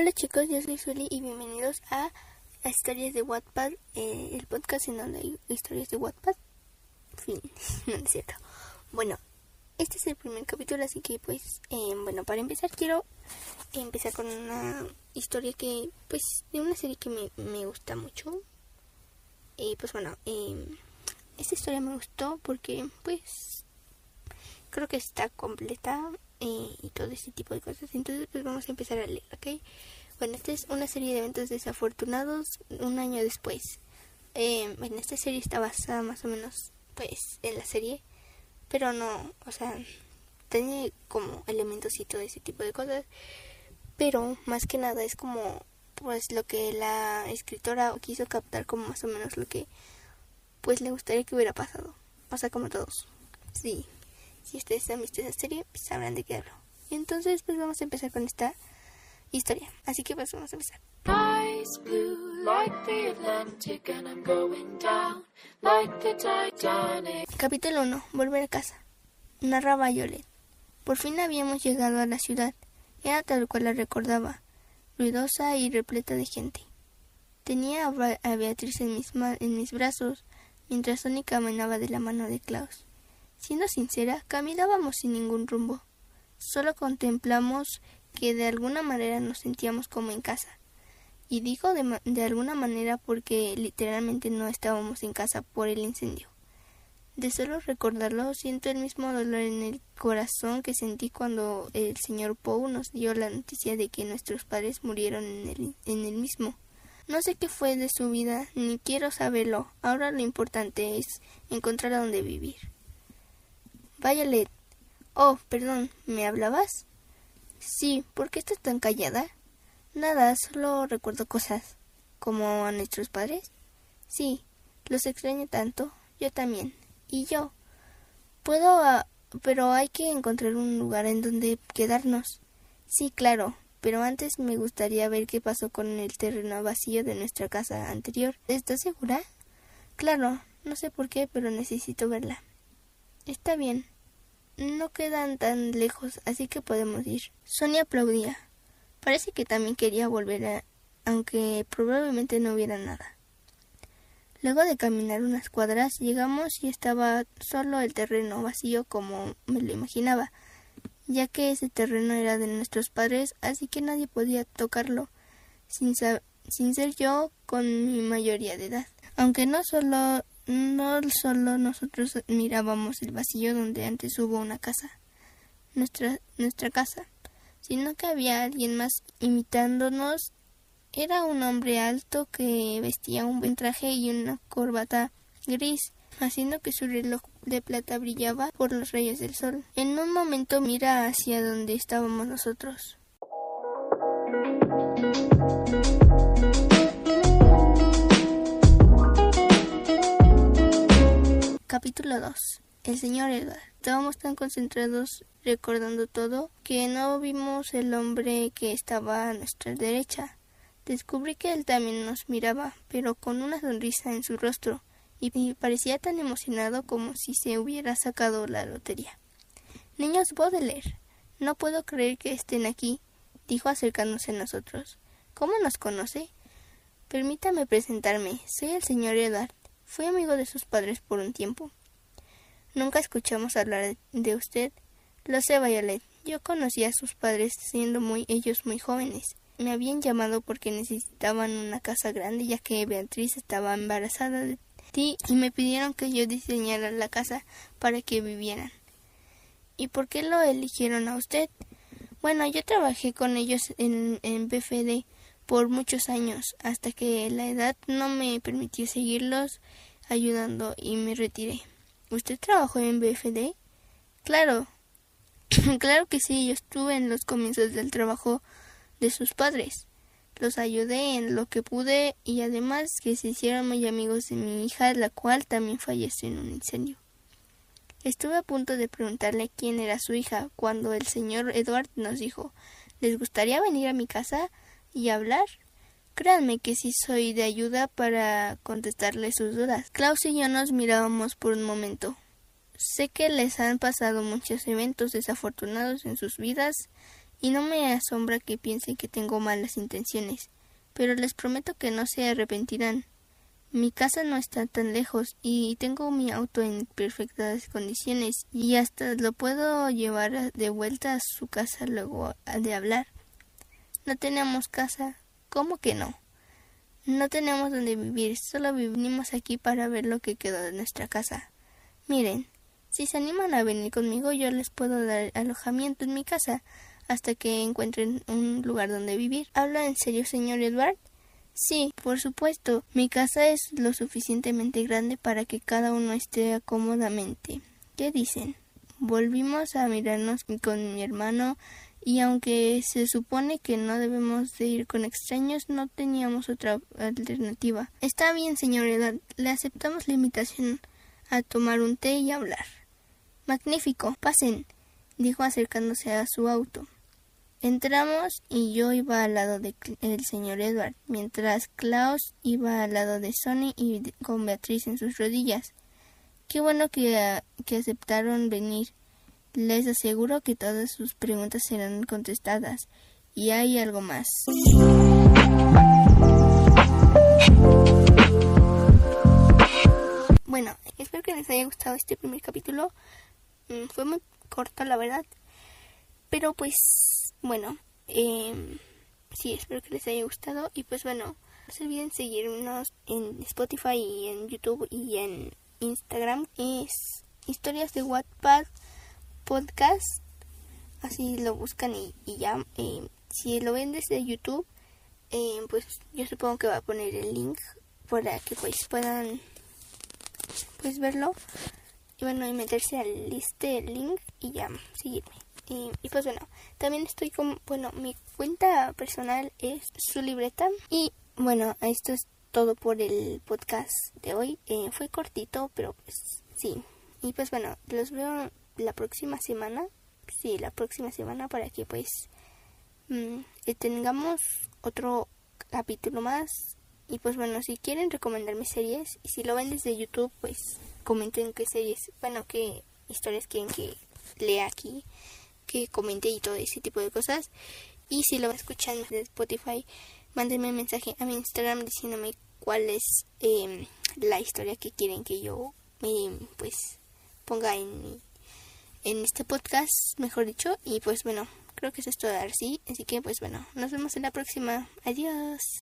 Hola chicos, yo soy Suli y bienvenidos a, Historias de Wattpad, eh, el podcast en donde hay historias de Wattpad. Fin, no es cierto. Bueno, este es el primer capítulo, así que pues, eh, bueno, para empezar quiero empezar con una historia que, pues, de una serie que me, me gusta mucho. Y pues bueno, eh, esta historia me gustó porque, pues, creo que está completa eh, y todo ese tipo de cosas. Entonces, pues vamos a empezar a leer, ¿ok? Bueno, esta es una serie de eventos desafortunados un año después. Eh, bueno, esta serie está basada más o menos, pues, en la serie, pero no, o sea, tiene como elementos y todo ese tipo de cosas, pero más que nada es como, pues, lo que la escritora quiso captar como más o menos lo que, pues, le gustaría que hubiera pasado. Pasa como todos. Sí. Si ustedes han visto esa serie, pues sabrán de qué hablo. Entonces, pues vamos a empezar con esta historia. Así que pues vamos a empezar. Capítulo 1. Volver a casa. Narraba Violet. Por fin habíamos llegado a la ciudad. Era tal cual la recordaba, ruidosa y repleta de gente. Tenía a Beatriz en mis, en mis brazos, mientras Sony caminaba de la mano de Klaus. Siendo sincera, caminábamos sin ningún rumbo. Solo contemplamos que de alguna manera nos sentíamos como en casa. Y digo de, de, alguna manera porque literalmente no estábamos en casa por el incendio. De solo recordarlo siento el mismo dolor en el corazón que sentí cuando el señor Poe nos dio la noticia de que nuestros padres murieron en el, en el mismo. No sé qué fue de su vida, ni quiero saberlo. Ahora lo importante es encontrar a dónde vivir. Violet. Oh, perdón, ¿me hablabas? Sí, ¿por qué estás tan callada? Nada, solo recuerdo cosas. ¿Como a nuestros padres? Sí, los extraño tanto. Yo también. ¿Y yo? Puedo... Uh, pero hay que encontrar un lugar en donde quedarnos. Sí, claro, pero antes me gustaría ver qué pasó con el terreno vacío de nuestra casa anterior. ¿Estás segura? Claro, no sé por qué, pero necesito verla. Está bien. No quedan tan lejos, así que podemos ir. Sonia aplaudía. Parece que también quería volver aunque probablemente no hubiera nada. Luego de caminar unas cuadras llegamos y estaba solo el terreno vacío como me lo imaginaba, ya que ese terreno era de nuestros padres, así que nadie podía tocarlo, sin, sin ser yo con mi mayoría de edad. Aunque no solo no solo nosotros mirábamos el vacío donde antes hubo una casa, nuestra, nuestra casa, sino que había alguien más imitándonos. Era un hombre alto que vestía un buen traje y una corbata gris, haciendo que su reloj de plata brillaba por los rayos del sol. En un momento mira hacia donde estábamos nosotros. Capítulo 2. El señor Edward. Estábamos tan concentrados recordando todo que no vimos el hombre que estaba a nuestra derecha. Descubrí que él también nos miraba, pero con una sonrisa en su rostro, y parecía tan emocionado como si se hubiera sacado la lotería. Niños Baudelaire, no puedo creer que estén aquí, dijo acercándose a nosotros. ¿Cómo nos conoce? Permítame presentarme. Soy el señor Edward. Fui amigo de sus padres por un tiempo. Nunca escuchamos hablar de usted. Lo sé, Violet. Yo conocí a sus padres siendo muy ellos muy jóvenes. Me habían llamado porque necesitaban una casa grande ya que Beatriz estaba embarazada de ti y me pidieron que yo diseñara la casa para que vivieran. ¿Y por qué lo eligieron a usted? Bueno, yo trabajé con ellos en, en BFD por muchos años, hasta que la edad no me permitió seguirlos ayudando y me retiré. ¿Usted trabajó en BFD? Claro, claro que sí, yo estuve en los comienzos del trabajo de sus padres. Los ayudé en lo que pude y además que se hicieron muy amigos de mi hija, la cual también falleció en un incendio. Estuve a punto de preguntarle quién era su hija cuando el señor Edward nos dijo ¿Les gustaría venir a mi casa? Y hablar. Créanme que sí soy de ayuda para contestarle sus dudas. Klaus y yo nos mirábamos por un momento. Sé que les han pasado muchos eventos desafortunados en sus vidas y no me asombra que piensen que tengo malas intenciones, pero les prometo que no se arrepentirán. Mi casa no está tan lejos y tengo mi auto en perfectas condiciones y hasta lo puedo llevar de vuelta a su casa luego de hablar. No tenemos casa. ¿Cómo que no? No tenemos donde vivir, solo vinimos aquí para ver lo que quedó de nuestra casa. Miren, si se animan a venir conmigo, yo les puedo dar alojamiento en mi casa hasta que encuentren un lugar donde vivir. ¿Habla en serio, señor Edward? Sí, por supuesto. Mi casa es lo suficientemente grande para que cada uno esté cómodamente. ¿Qué dicen? Volvimos a mirarnos con mi hermano y aunque se supone que no debemos de ir con extraños, no teníamos otra alternativa. Está bien, señor Edward, le aceptamos la invitación a tomar un té y hablar. Magnífico, pasen, dijo acercándose a su auto. Entramos y yo iba al lado del señor Edward, mientras Klaus iba al lado de Sonny y con Beatriz en sus rodillas. Qué bueno que, que aceptaron venir. Les aseguro que todas sus preguntas serán contestadas. Y hay algo más. Bueno, espero que les haya gustado este primer capítulo. Mm, fue muy corto, la verdad. Pero pues bueno, eh, sí, espero que les haya gustado y pues bueno, no se olviden seguirnos en Spotify y en YouTube y en Instagram. Es historias de Wattpad podcast. Así lo buscan y, ya. Eh, si lo ven desde YouTube, eh, pues yo supongo que va a poner el link para que pues puedan pues verlo. Y bueno, y meterse al este link y ya seguirme. Y, pues bueno, también estoy con, bueno, mi cuenta personal es su libreta. Y bueno, esto es todo por el podcast de hoy. Eh, fue cortito, pero pues sí. Y pues bueno, los veo la próxima semana. Sí, la próxima semana para que pues mm, tengamos otro capítulo más. Y pues bueno, si quieren recomendarme series y si lo ven desde YouTube, pues comenten qué series, bueno, qué historias quieren que lea aquí que comente y todo ese tipo de cosas. Y si lo escuchan desde Spotify, mándenme un mensaje a mi Instagram diciéndome cuál es em, la historia que quieren que yo me pues ponga en, en este podcast, mejor dicho. Y pues bueno, creo que eso es todo así. Así que pues bueno, nos vemos en la próxima. Adiós.